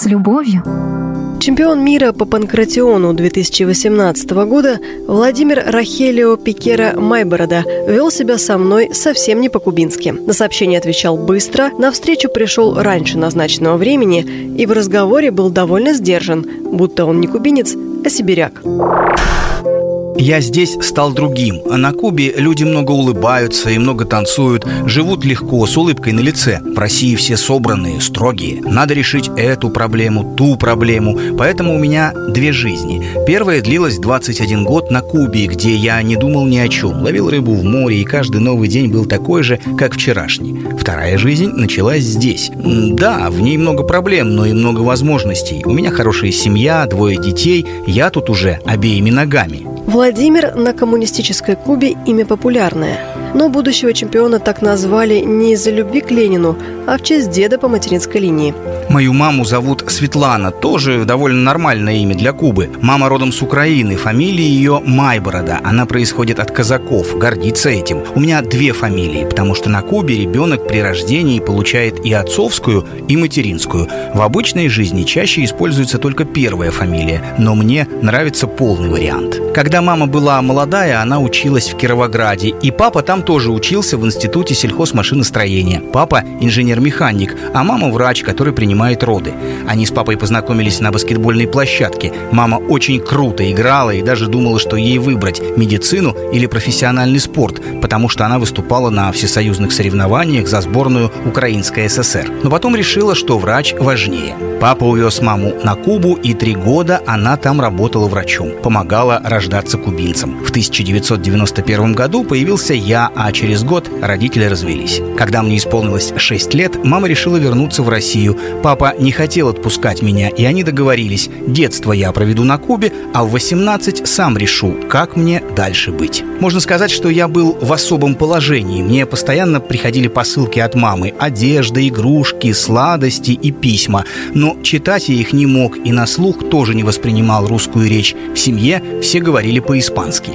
С любовью. Чемпион мира по панкратиону 2018 года Владимир Рахелио Пикера Майборода вел себя со мной совсем не по-кубински. На сообщение отвечал быстро, на встречу пришел раньше назначенного времени и в разговоре был довольно сдержан, будто он не кубинец, а сибиряк. Я здесь стал другим, а на Кубе люди много улыбаются и много танцуют, живут легко, с улыбкой на лице. В России все собранные, строгие. Надо решить эту проблему, ту проблему. Поэтому у меня две жизни. Первая длилась 21 год на Кубе, где я не думал ни о чем. Ловил рыбу в море, и каждый новый день был такой же, как вчерашний. Вторая жизнь началась здесь. Да, в ней много проблем, но и много возможностей. У меня хорошая семья, двое детей. Я тут уже обеими ногами. Владимир на коммунистической Кубе имя популярное. Но будущего чемпиона так назвали не из-за любви к Ленину, а в честь деда по материнской линии. Мою маму зовут Светлана, тоже довольно нормальное имя для Кубы. Мама родом с Украины, фамилия ее Майборода. Она происходит от казаков, гордится этим. У меня две фамилии, потому что на Кубе ребенок при рождении получает и отцовскую, и материнскую. В обычной жизни чаще используется только первая фамилия, но мне нравится полный вариант. Когда мама была молодая, она училась в Кировограде, и папа там тоже учился в Институте сельхозмашиностроения. Папа инженер-механик, а мама врач, который принимает роды. Они с папой познакомились на баскетбольной площадке. Мама очень круто играла и даже думала, что ей выбрать медицину или профессиональный спорт, потому что она выступала на всесоюзных соревнованиях за сборную Украинской ССР. Но потом решила, что врач важнее. Папа увез маму на Кубу, и три года она там работала врачом. Помогала рождаться кубинцам. В 1991 году появился я, а через год родители развелись. Когда мне исполнилось 6 лет, мама решила вернуться в Россию. Папа не хотел отпускать меня, и они договорились. Детство я проведу на Кубе, а в 18 сам решу, как мне дальше быть. Можно сказать, что я был в особом положении. Мне постоянно приходили посылки от мамы. Одежда, игрушки, сладости и письма. Но читать я их не мог и на слух тоже не воспринимал русскую речь. В семье все говорили по-испански.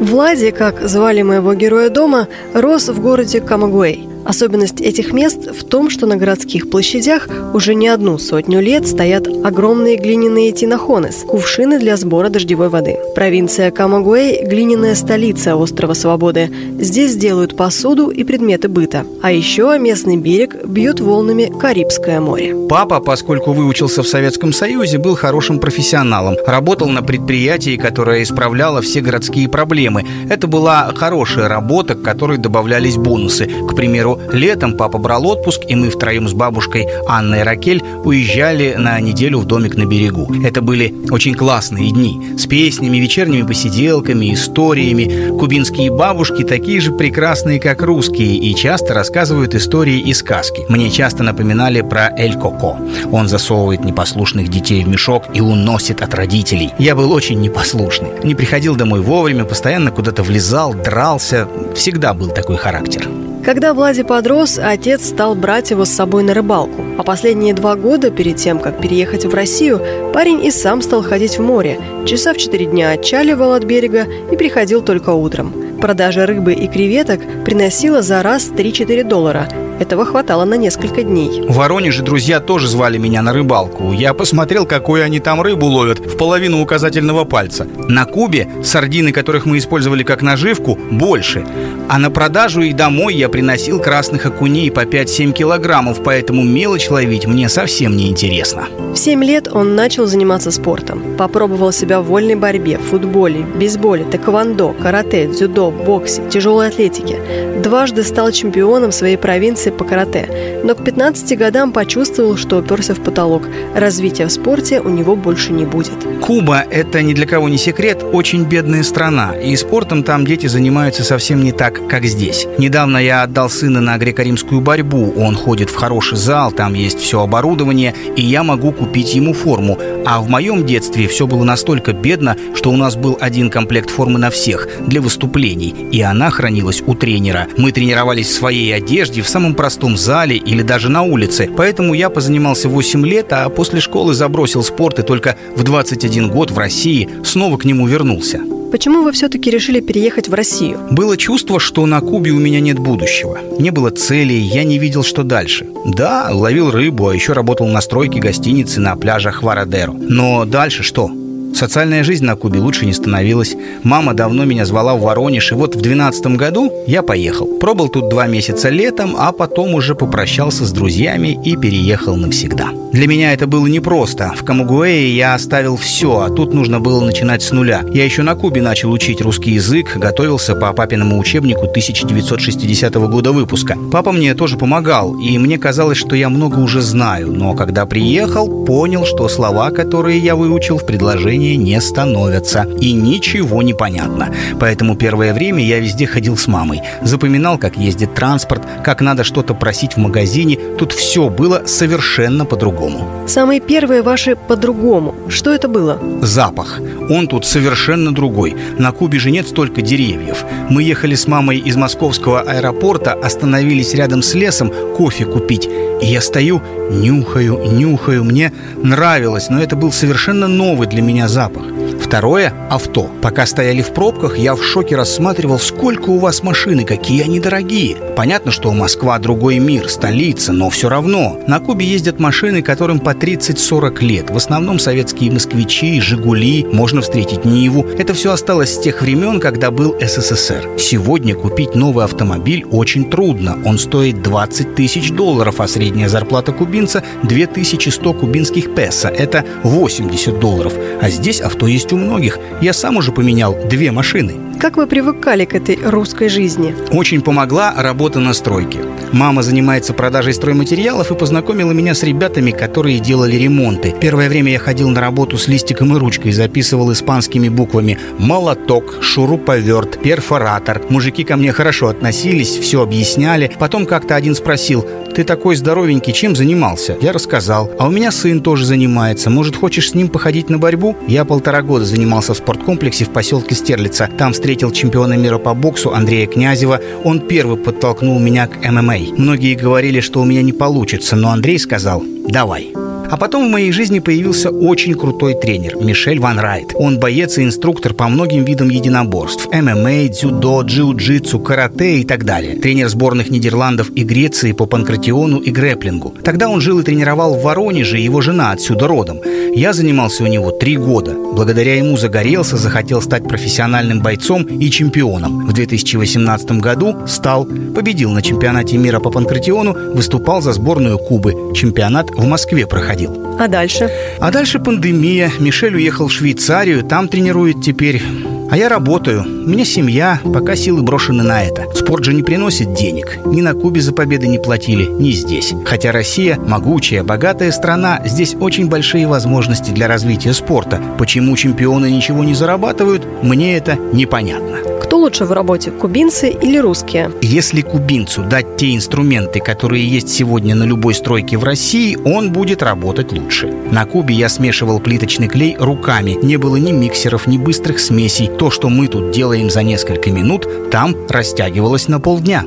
Влади, как звали моего героя дома, рос в городе Камагуэй. Особенность этих мест в том, что на городских площадях уже не одну сотню лет стоят огромные глиняные тинохонес – кувшины для сбора дождевой воды. Провинция Камагуэй – глиняная столица острова Свободы. Здесь делают посуду и предметы быта. А еще местный берег бьет волнами Карибское море. Папа, поскольку выучился в Советском Союзе, был хорошим профессионалом. Работал на предприятии, которое исправляло все городские проблемы. Это была хорошая работа, к которой добавлялись бонусы. К примеру, примеру, летом папа брал отпуск, и мы втроем с бабушкой Анной Ракель уезжали на неделю в домик на берегу. Это были очень классные дни с песнями, вечерними посиделками, историями. Кубинские бабушки такие же прекрасные, как русские, и часто рассказывают истории и сказки. Мне часто напоминали про Эль Коко. Он засовывает непослушных детей в мешок и уносит от родителей. Я был очень непослушный. Не приходил домой вовремя, постоянно куда-то влезал, дрался. Всегда был такой характер. Когда Влади подрос, отец стал брать его с собой на рыбалку. А последние два года, перед тем, как переехать в Россию, парень и сам стал ходить в море. Часа в четыре дня отчаливал от берега и приходил только утром. Продажа рыбы и креветок приносила за раз 3-4 доллара, этого хватало на несколько дней. В Воронеже друзья тоже звали меня на рыбалку. Я посмотрел, какую они там рыбу ловят в половину указательного пальца. На Кубе сардины, которых мы использовали как наживку, больше. А на продажу и домой я приносил красных окуней по 5-7 килограммов, поэтому мелочь ловить мне совсем не интересно. В 7 лет он начал заниматься спортом. Попробовал себя в вольной борьбе, футболе, бейсболе, тэквондо, карате, дзюдо, боксе, тяжелой атлетике. Дважды стал чемпионом своей провинции по карате, но к 15 годам почувствовал, что уперся в потолок. Развития в спорте у него больше не будет. Куба – это ни для кого не секрет, очень бедная страна, и спортом там дети занимаются совсем не так, как здесь. Недавно я отдал сына на греко-римскую борьбу, он ходит в хороший зал, там есть все оборудование, и я могу купить ему форму. А в моем детстве все было настолько бедно, что у нас был один комплект формы на всех для выступлений, и она хранилась у тренера. Мы тренировались в своей одежде в самом простом зале или даже на улице. Поэтому я позанимался 8 лет, а после школы забросил спорт и только в 21 год в России снова к нему вернулся. Почему вы все-таки решили переехать в Россию? Было чувство, что на Кубе у меня нет будущего. Не было целей, я не видел, что дальше. Да, ловил рыбу, а еще работал на стройке гостиницы на пляжах Варадеро. Но дальше что? Социальная жизнь на Кубе лучше не становилась. Мама давно меня звала в Воронеж, и вот в 12 году я поехал. Пробыл тут два месяца летом, а потом уже попрощался с друзьями и переехал навсегда. Для меня это было непросто. В Камагуэе я оставил все, а тут нужно было начинать с нуля. Я еще на Кубе начал учить русский язык, готовился по папиному учебнику 1960 года выпуска. Папа мне тоже помогал, и мне казалось, что я много уже знаю, но когда приехал, понял, что слова, которые я выучил в предложении, движения не становятся. И ничего не понятно. Поэтому первое время я везде ходил с мамой. Запоминал, как ездит транспорт, как надо что-то просить в магазине. Тут все было совершенно по-другому. Самые первые ваши по-другому. Что это было? Запах. Он тут совершенно другой. На Кубе же нет столько деревьев. Мы ехали с мамой из московского аэропорта, остановились рядом с лесом кофе купить. И я стою, нюхаю, нюхаю. Мне нравилось, но это был совершенно новый для меня запах. Второе – авто. Пока стояли в пробках, я в шоке рассматривал, сколько у вас машин и какие они дорогие. Понятно, что Москва – другой мир, столица, но все равно. На Кубе ездят машины, которым по 30-40 лет. В основном советские москвичи, «Жигули», можно встретить Ниву. Это все осталось с тех времен, когда был СССР. Сегодня купить новый автомобиль очень трудно. Он стоит 20 тысяч долларов, а средняя зарплата кубинца – 2100 кубинских песо. Это 80 долларов. А здесь авто есть у многих. Я сам уже поменял две машины. Как вы привыкали к этой русской жизни? Очень помогла работа на стройке. Мама занимается продажей стройматериалов и познакомила меня с ребятами, которые делали ремонты. Первое время я ходил на работу с листиком и ручкой, записывал испанскими буквами «молоток», «шуруповерт», «перфоратор». Мужики ко мне хорошо относились, все объясняли. Потом как-то один спросил «Ты такой здоровенький, чем занимался?» Я рассказал. «А у меня сын тоже занимается. Может, хочешь с ним походить на борьбу?» Я полтора года занимался в спорткомплексе в поселке Стерлица. Там встретил встретил чемпиона мира по боксу Андрея Князева. Он первый подтолкнул меня к ММА. Многие говорили, что у меня не получится, но Андрей сказал «давай». А потом в моей жизни появился очень крутой тренер Мишель Ван Райт. Он боец и инструктор по многим видам единоборств. ММА, дзюдо, джиу-джитсу, карате и так далее. Тренер сборных Нидерландов и Греции по панкратиону и грэплингу. Тогда он жил и тренировал в Воронеже, его жена отсюда родом. Я занимался у него три года. Благодаря ему загорелся, захотел стать профессиональным бойцом и чемпионом. В 2018 году стал, победил на чемпионате мира по панкратиону, выступал за сборную Кубы. Чемпионат в Москве проходил ходил. А дальше? А дальше пандемия. Мишель уехал в Швейцарию, там тренирует теперь. А я работаю. У меня семья, пока силы брошены на это. Спорт же не приносит денег. Ни на Кубе за победы не платили, ни здесь. Хотя Россия – могучая, богатая страна, здесь очень большие возможности для развития спорта. Почему чемпионы ничего не зарабатывают, мне это непонятно. Кто лучше в работе, кубинцы или русские? Если кубинцу дать те инструменты, которые есть сегодня на любой стройке в России, он будет работать лучше. На Кубе я смешивал плиточный клей руками. Не было ни миксеров, ни быстрых смесей. То, что мы тут делаем за несколько минут, там растягивалось на полдня.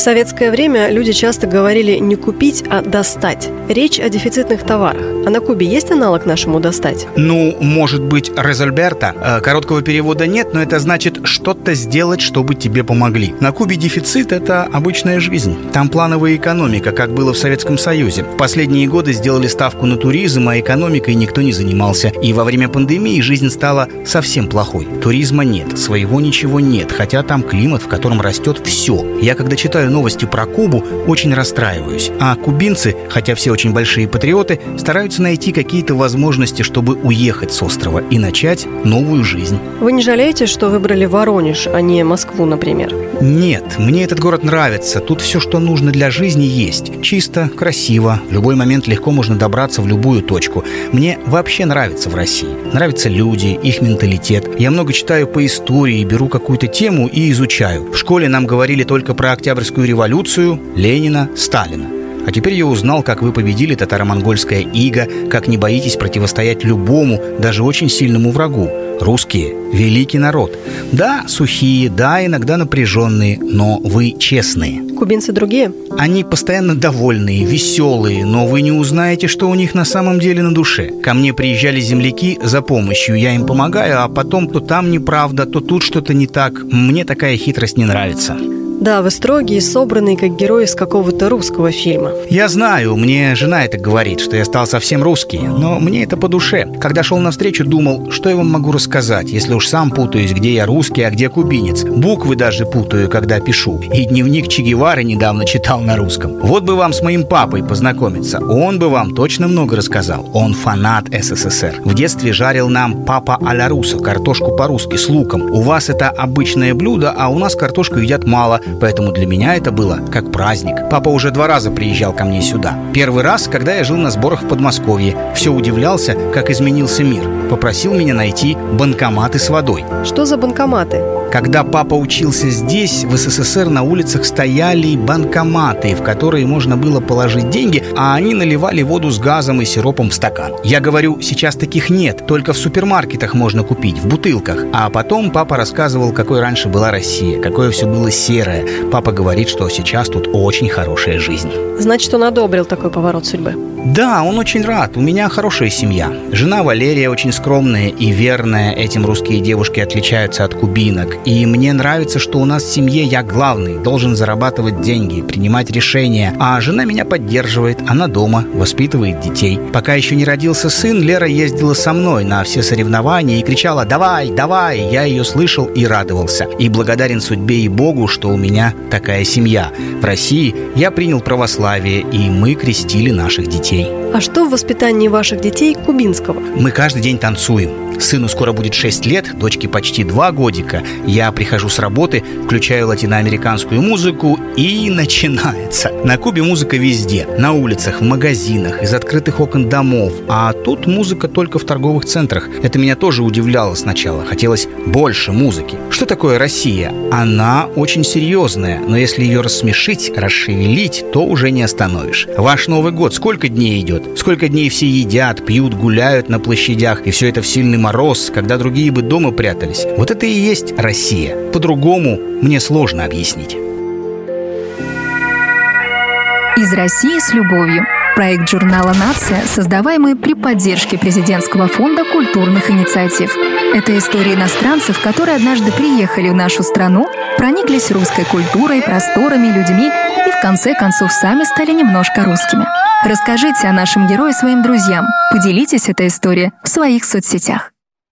В советское время люди часто говорили не купить, а достать. Речь о дефицитных товарах. А на Кубе есть аналог нашему достать? Ну, может быть, Резольберта. Э, короткого перевода нет, но это значит что-то сделать, чтобы тебе помогли. На Кубе дефицит – это обычная жизнь. Там плановая экономика, как было в Советском Союзе. В последние годы сделали ставку на туризм, а экономикой никто не занимался. И во время пандемии жизнь стала совсем плохой. Туризма нет, своего ничего нет, хотя там климат, в котором растет все. Я когда читаю новости про Кубу, очень расстраиваюсь. А кубинцы, хотя все очень большие патриоты, стараются найти какие-то возможности, чтобы уехать с острова и начать новую жизнь. Вы не жалеете, что выбрали Воронеж, а не Москву, например? Нет, мне этот город нравится. Тут все, что нужно для жизни, есть. Чисто, красиво. В любой момент легко можно добраться в любую точку. Мне вообще нравится в России. Нравятся люди, их менталитет. Я много читаю по истории, беру какую-то тему и изучаю. В школе нам говорили только про Октябрьскую революцию, Ленина, Сталина. А теперь я узнал, как вы победили татаро-монгольское иго, как не боитесь противостоять любому, даже очень сильному врагу. Русские – великий народ. Да, сухие, да, иногда напряженные, но вы честные. кубинцы другие? Они постоянно довольные, веселые, но вы не узнаете, что у них на самом деле на душе. Ко мне приезжали земляки за помощью, я им помогаю, а потом то там неправда, то тут что-то не так. Мне такая хитрость не нравится. Да, вы строгий собранный, как герой из какого-то русского фильма. Я знаю, мне жена это говорит, что я стал совсем русский, но мне это по душе. Когда шел навстречу, думал, что я вам могу рассказать, если уж сам путаюсь, где я русский, а где кубинец. Буквы даже путаю, когда пишу. И дневник Че Гевары недавно читал на русском. Вот бы вам с моим папой познакомиться. Он бы вам точно много рассказал. Он фанат СССР. В детстве жарил нам папа а-ля руса, картошку по-русски с луком. У вас это обычное блюдо, а у нас картошку едят мало, поэтому для меня это было как праздник. Папа уже два раза приезжал ко мне сюда. Первый раз, когда я жил на сборах в Подмосковье. Все удивлялся, как изменился мир. Попросил меня найти банкоматы с водой. Что за банкоматы? Когда папа учился здесь, в СССР на улицах стояли банкоматы, в которые можно было положить деньги, а они наливали воду с газом и сиропом в стакан. Я говорю, сейчас таких нет, только в супермаркетах можно купить, в бутылках. А потом папа рассказывал, какой раньше была Россия, какое все было серое. Папа говорит, что сейчас тут очень хорошая жизнь. Значит, он одобрил такой поворот судьбы. Да, он очень рад. У меня хорошая семья. Жена Валерия очень скромная и верная. Этим русские девушки отличаются от кубинок. И мне нравится, что у нас в семье я главный, должен зарабатывать деньги, принимать решения. А жена меня поддерживает. Она дома, воспитывает детей. Пока еще не родился сын, Лера ездила со мной на все соревнования и кричала «Давай, давай!» Я ее слышал и радовался. И благодарен судьбе и Богу, что у меня такая семья. В России я принял православие, и мы крестили наших детей детей. А что в воспитании ваших детей кубинского? Мы каждый день танцуем. Сыну скоро будет 6 лет, дочке почти 2 годика. Я прихожу с работы, включаю латиноамериканскую музыку и начинается. На Кубе музыка везде. На улицах, в магазинах, из открытых окон домов. А тут музыка только в торговых центрах. Это меня тоже удивляло сначала. Хотелось больше музыки. Что такое Россия? Она очень серьезная, но если ее рассмешить, расшевелить, то уже не остановишь. Ваш Новый год сколько дней идет? Сколько дней все едят, пьют, гуляют на площадях, и все это в сильный мороз, когда другие бы дома прятались. Вот это и есть Россия. По-другому мне сложно объяснить. Из России с любовью. Проект журнала «Нация», создаваемый при поддержке Президентского фонда культурных инициатив. Это история иностранцев, которые однажды приехали в нашу страну, прониклись русской культурой, просторами, людьми и в конце концов сами стали немножко русскими. Расскажите о нашем герое своим друзьям. Поделитесь этой историей в своих соцсетях.